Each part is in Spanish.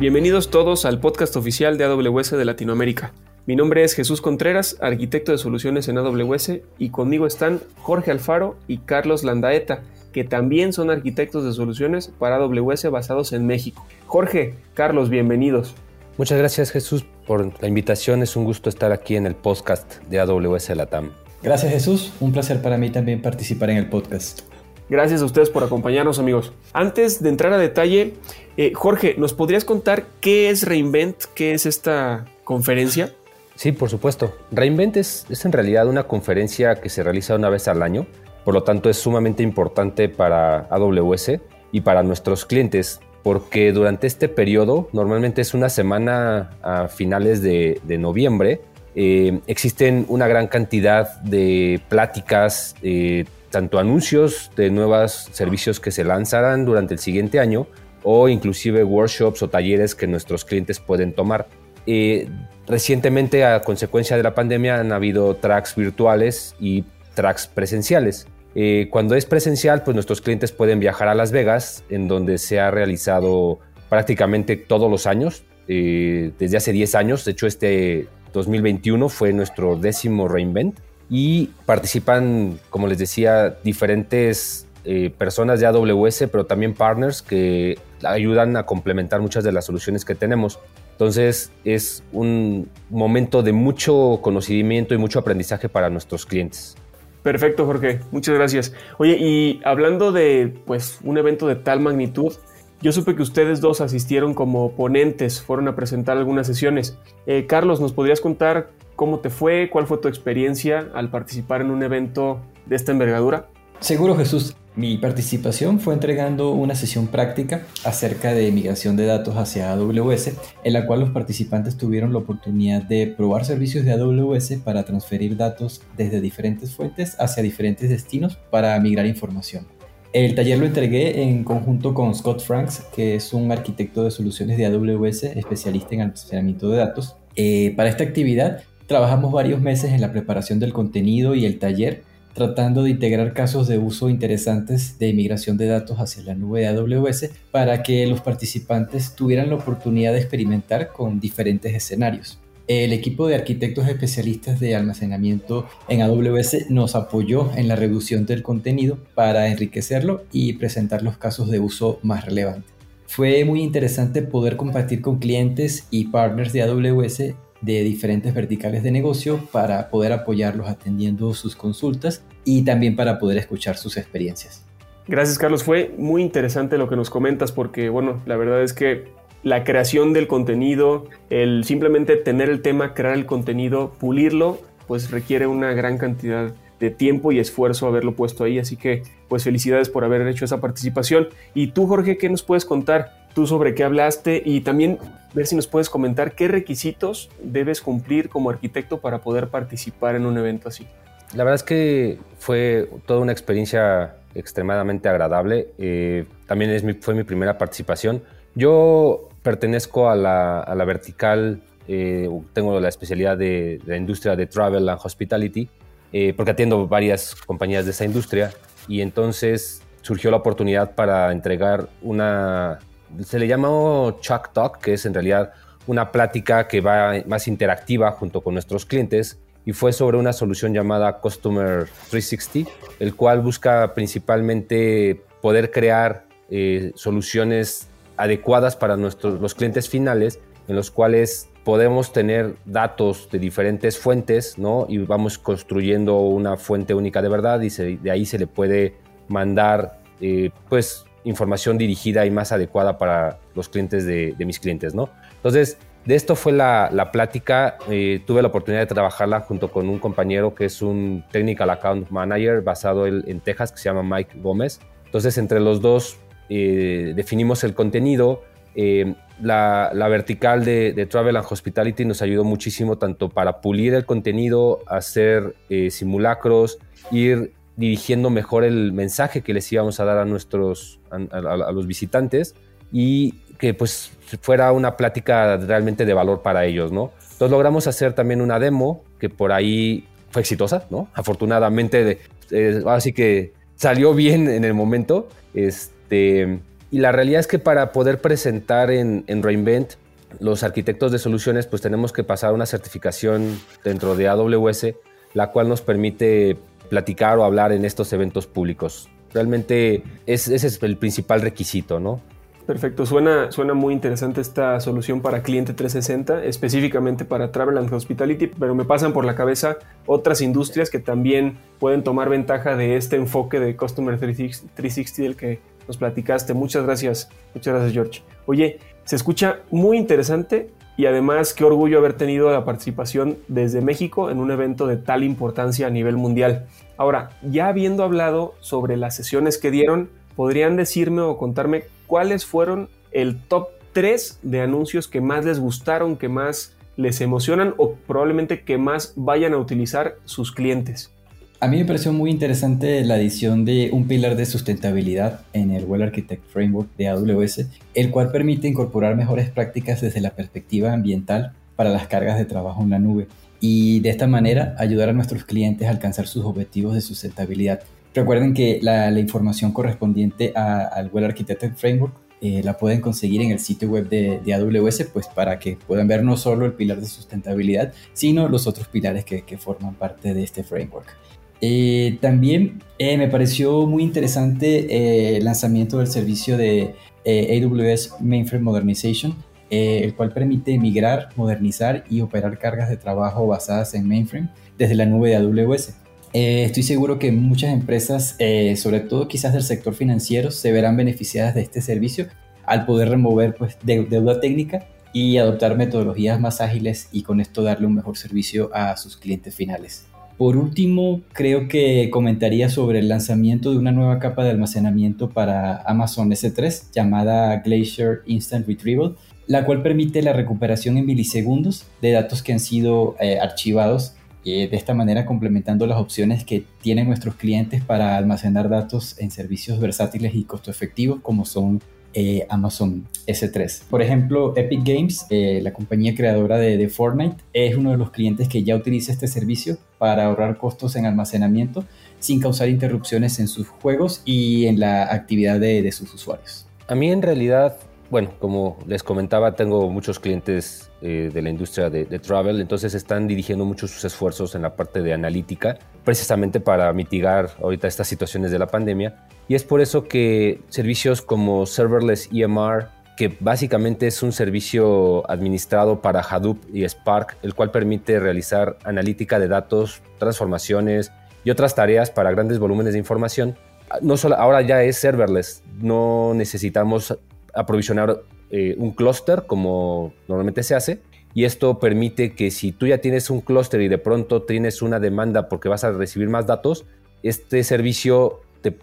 Bienvenidos todos al podcast oficial de AWS de Latinoamérica. Mi nombre es Jesús Contreras, arquitecto de soluciones en AWS, y conmigo están Jorge Alfaro y Carlos Landaeta, que también son arquitectos de soluciones para AWS basados en México. Jorge, Carlos, bienvenidos. Muchas gracias Jesús por la invitación, es un gusto estar aquí en el podcast de AWS Latam. Gracias Jesús, un placer para mí también participar en el podcast. Gracias a ustedes por acompañarnos amigos. Antes de entrar a detalle, eh, Jorge, ¿nos podrías contar qué es Reinvent? ¿Qué es esta conferencia? Sí, por supuesto. Reinvent es, en realidad una conferencia que se realiza una vez al año, por lo tanto es sumamente importante para AWS y para nuestros clientes, porque durante este periodo, normalmente es una semana a finales de, noviembre, eh, existen una gran cantidad de pláticas, eh, tanto anuncios de nuevos servicios que se lanzarán durante el siguiente año, o inclusive workshops o talleres que nuestros clientes pueden tomar. Eh, recientemente, a consecuencia de la pandemia, han habido tracks virtuales y tracks presenciales. Eh, cuando es presencial, pues nuestros clientes pueden viajar a Las Vegas, en donde se ha realizado prácticamente todos los años, eh, desde hace 10 años. De hecho, este 2021 fue nuestro décimo reinvent y participan, como les decía, diferentes personas de AWS, pero también partners que ayudan a complementar muchas de las soluciones que tenemos. Entonces es un momento de mucho conocimiento y mucho aprendizaje para nuestros clientes. Perfecto, Jorge. Muchas gracias. Oye, y hablando de pues un evento de tal magnitud, yo supe que ustedes dos asistieron como ponentes, fueron a presentar algunas sesiones. Eh, Carlos, ¿nos podrías contar cómo te fue? ¿Cuál fue tu experiencia al participar en un evento de esta envergadura? Seguro, Jesús. Mi participación fue entregando una sesión práctica acerca de migración de datos hacia AWS, en la cual los participantes tuvieron la oportunidad de probar servicios de AWS para transferir datos desde diferentes fuentes hacia diferentes destinos para migrar información. El taller lo entregué en conjunto con Scott Franks, que es un arquitecto de soluciones de AWS, especialista en almacenamiento de datos. Eh, para esta actividad trabajamos varios meses en la preparación del contenido y el taller tratando de integrar casos de uso interesantes de migración de datos hacia la nube de AWS para que los participantes tuvieran la oportunidad de experimentar con diferentes escenarios. El equipo de arquitectos especialistas de almacenamiento en AWS nos apoyó en la reducción del contenido para enriquecerlo y presentar los casos de uso más relevantes. Fue muy interesante poder compartir con clientes y partners de AWS de diferentes verticales de negocio para poder apoyarlos atendiendo sus consultas y también para poder escuchar sus experiencias. Gracias Carlos, fue muy interesante lo que nos comentas porque bueno, la verdad es que la creación del contenido, el simplemente tener el tema, crear el contenido, pulirlo, pues requiere una gran cantidad de tiempo y esfuerzo haberlo puesto ahí, así que pues felicidades por haber hecho esa participación. Y tú Jorge, ¿qué nos puedes contar? tú sobre qué hablaste y también ver si nos puedes comentar qué requisitos debes cumplir como arquitecto para poder participar en un evento así. La verdad es que fue toda una experiencia extremadamente agradable. Eh, también es fue mi primera participación. Yo pertenezco a la, vertical, eh, tengo la especialidad de, la industria de travel and hospitality, eh, porque atiendo varias compañías de esa industria y entonces surgió la oportunidad para entregar una se le llamó Chuck Talk, que es en realidad una plática que va más interactiva junto con nuestros clientes y fue sobre una solución llamada Customer 360, el cual busca principalmente poder crear eh, soluciones adecuadas para nuestros, los clientes finales en los cuales podemos tener datos de diferentes fuentes, ¿no? Y vamos construyendo una fuente única de verdad y de ahí se le puede mandar, eh, pues, información dirigida y más adecuada para los clientes de, mis clientes, ¿no? Entonces, de esto fue la, plática. Eh, tuve la oportunidad de trabajarla junto con un compañero que es un Technical Account Manager basado en, Texas, que se llama Mike Gómez. Entonces, entre los dos eh, definimos el contenido. Eh, la, vertical de, de, Travel and Hospitality nos ayudó muchísimo tanto para pulir el contenido, hacer simulacros, ir dirigiendo mejor el mensaje que les íbamos a dar a nuestros a, los visitantes y que pues fuera una plática realmente de valor para ellos, ¿no? Entonces logramos hacer también una demo que por ahí fue exitosa, ¿no? Afortunadamente, eh, así que salió bien en el momento. Este, Y la realidad es que para poder presentar en, en Reinvent, los arquitectos de soluciones, pues tenemos que pasar una certificación dentro de AWS, la cual nos permite platicar o hablar en estos eventos públicos. Realmente ese es el principal requisito, ¿no? Perfecto, suena, suena muy interesante esta solución para cliente 360, específicamente para Travel and Hospitality, pero me pasan por la cabeza otras industrias que también pueden tomar ventaja de este enfoque de Customer 360 del que nos platicaste. Muchas gracias, muchas gracias George. Oye, se escucha muy interesante y además qué orgullo haber tenido la participación desde México en un evento de tal importancia a nivel mundial. Ahora, ya habiendo hablado sobre las sesiones que dieron, ¿podrían decirme o contarme cuáles fueron el top 3 de anuncios que más les gustaron, que más les emocionan o probablemente que más vayan a utilizar sus clientes? A mí me pareció muy interesante la adición de un pilar de sustentabilidad en el Well Architect Framework de AWS, el cual permite incorporar mejores prácticas desde la perspectiva ambiental para las cargas de trabajo en la nube y de esta manera ayudar a nuestros clientes a alcanzar sus objetivos de sustentabilidad. Recuerden que la, información correspondiente al Well Architected Framework eh, la pueden conseguir en el sitio web de, AWS, pues para que puedan ver no solo el pilar de sustentabilidad, sino los otros pilares que, forman parte de este framework. Eh, también eh, me pareció muy interesante el lanzamiento del servicio de AWS Mainframe Modernization, el cual permite migrar, modernizar y operar cargas de trabajo basadas en mainframe desde la nube de AWS. Eh, estoy seguro que muchas empresas, eh, sobre todo quizás del sector financiero, se verán beneficiadas de este servicio al poder remover pues, deuda técnica y adoptar metodologías más ágiles y con esto darle un mejor servicio a sus clientes finales. Por último, creo que comentaría sobre el lanzamiento de una nueva capa de almacenamiento para Amazon S3 llamada Glacier Instant Retrieval, la cual permite la recuperación en milisegundos de datos que han sido eh, archivados de esta manera complementando las opciones que tienen nuestros clientes para almacenar datos en servicios versátiles y costo efectivos como son eh, Amazon S3. Por ejemplo, Epic Games, eh, la compañía creadora de, Fortnite, es uno de los clientes que ya utiliza este servicio para ahorrar costos en almacenamiento sin causar interrupciones en sus juegos y en la actividad de, de sus usuarios. A mí en realidad bueno, como les comentaba, tengo muchos clientes eh, de la industria de, travel, entonces están dirigiendo muchos sus esfuerzos en la parte de analítica, precisamente para mitigar ahorita estas situaciones de la pandemia. Y es por eso que servicios como Serverless EMR, que básicamente es un servicio administrado para Hadoop y Spark, el cual permite realizar analítica de datos, transformaciones y otras tareas para grandes volúmenes de información, no solo, ahora ya es serverless, no necesitamos aprovisionar eh, un clúster como normalmente se hace. Y esto permite que si tú ya tienes un clúster y de pronto tienes una demanda porque vas a recibir más datos, este servicio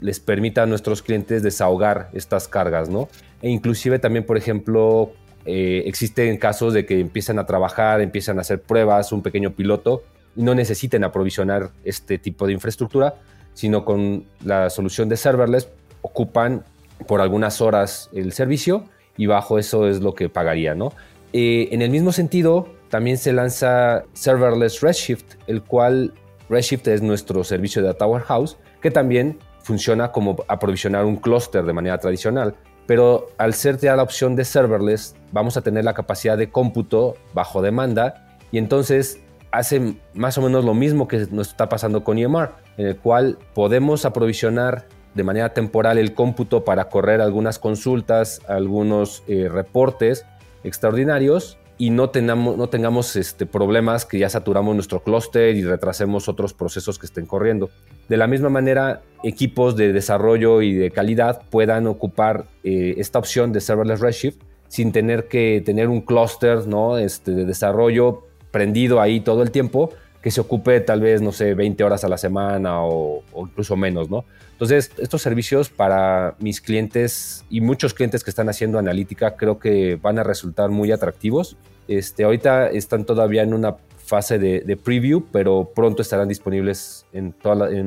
les permita a nuestros clientes desahogar estas cargas, ¿no? E inclusive también, por ejemplo, eh, existen casos de que empiezan a trabajar, empiezan a hacer pruebas, un pequeño piloto, y no necesiten aprovisionar este tipo de infraestructura, sino con la solución de serverless ocupan por algunas horas el servicio y bajo eso es lo que pagaría, ¿no? Eh, en el mismo sentido, también se lanza Serverless Redshift, el cual Redshift es nuestro servicio de data warehouse, que también funciona como aprovisionar un clúster de manera tradicional. Pero al ser ya la opción de serverless, vamos a tener la capacidad de cómputo bajo demanda y entonces hace más o menos lo mismo que nos está pasando con EMR, en el cual podemos aprovisionar de manera temporal el cómputo para correr algunas consultas, algunos eh, reportes extraordinarios y no tengamos, no tengamos este, problemas que ya saturamos nuestro clúster y retrasemos otros procesos que estén corriendo. De la misma manera, equipos de desarrollo y de calidad puedan ocupar eh, esta opción de serverless redshift sin tener que tener un clúster ¿no? este, de desarrollo prendido ahí todo el tiempo, que se ocupe tal vez, no sé, 20 horas a la semana o, incluso menos, ¿no? Entonces, estos servicios para mis clientes y muchos clientes que están haciendo analítica creo que van a resultar muy atractivos. Este, ahorita están todavía en una fase de, preview, pero pronto estarán disponibles en,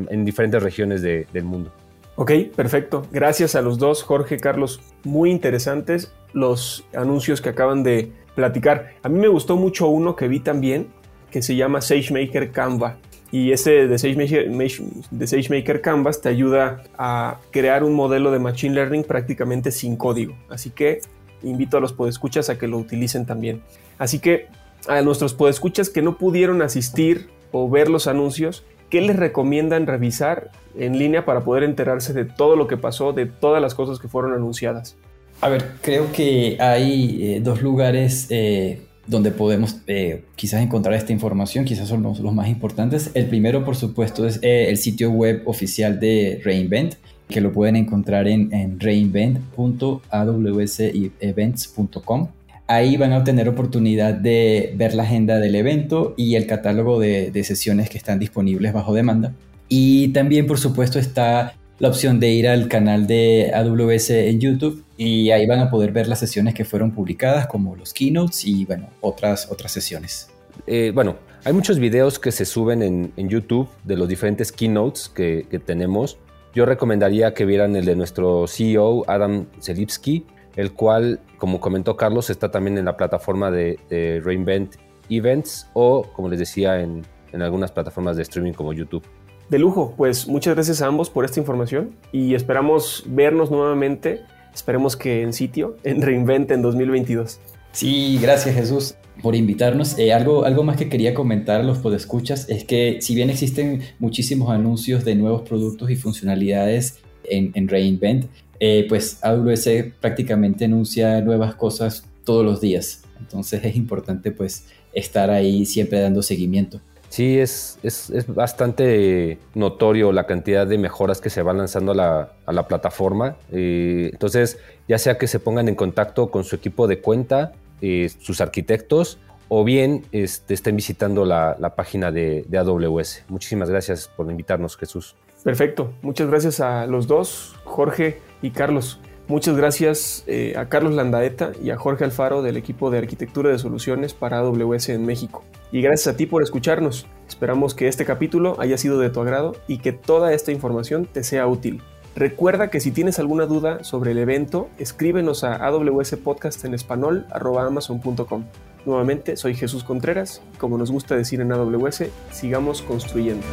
en, diferentes regiones del mundo. Ok, perfecto. Gracias a los dos, Jorge, Carlos. Muy interesantes los anuncios que acaban de platicar. A mí me gustó mucho uno que vi también, que se llama SageMaker Canva. Y ese de SageMaker, Canvas te ayuda a crear un modelo de Machine Learning prácticamente sin código. Así que invito a los podescuchas a que lo utilicen también. Así que a nuestros podescuchas que no pudieron asistir o ver los anuncios, ¿qué les recomiendan revisar en línea para poder enterarse de todo lo que pasó, de todas las cosas que fueron anunciadas? A ver, creo que hay eh, dos lugares eh, donde podemos eh, quizás encontrar esta información, quizás son los, más importantes. El primero, por supuesto, es el sitio web oficial de Reinvent, que lo pueden encontrar en, en reinvent.awsevents.com. Ahí van a tener oportunidad de ver la agenda del evento y el catálogo de, de sesiones que están disponibles bajo demanda. Y también, por supuesto, está la opción de ir al canal de AWS en YouTube y ahí van a poder ver las sesiones que fueron publicadas, como los keynotes y bueno, otras, otras sesiones. Eh, bueno, hay muchos videos que se suben en, YouTube de los diferentes keynotes que, tenemos. Yo recomendaría que vieran el de nuestro CEO, Adam Selipsky, el cual, como comentó Carlos, está también en la plataforma de, Reinvent Events o, como les decía, en, en algunas plataformas de streaming como YouTube. De lujo, pues muchas gracias a ambos por esta información y esperamos vernos nuevamente, esperemos que en sitio, en Reinvent en 2022. Sí, gracias Jesús por invitarnos. Eh, algo, algo más que quería comentar a los podescuchas es que si bien existen muchísimos anuncios de nuevos productos y funcionalidades en, en Reinvent, eh, pues AWS prácticamente anuncia nuevas cosas todos los días. Entonces es importante pues estar ahí siempre dando seguimiento. Sí, es, es, bastante notorio la cantidad de mejoras que se van lanzando a la, plataforma. Eh, entonces, ya sea que se pongan en contacto con su equipo de cuenta, eh, sus arquitectos, o bien este, estén visitando la, página de, AWS. Muchísimas gracias por invitarnos, Jesús. Perfecto. Muchas gracias a los dos, Jorge y Carlos. Muchas gracias eh, a Carlos Landaeta y a Jorge Alfaro del equipo de arquitectura de soluciones para AWS en México y gracias a ti por escucharnos. Esperamos que este capítulo haya sido de tu agrado y que toda esta información te sea útil. Recuerda que si tienes alguna duda sobre el evento, escríbenos a AWS Podcast en amazon.com. Nuevamente, soy Jesús Contreras y como nos gusta decir en AWS, sigamos construyendo.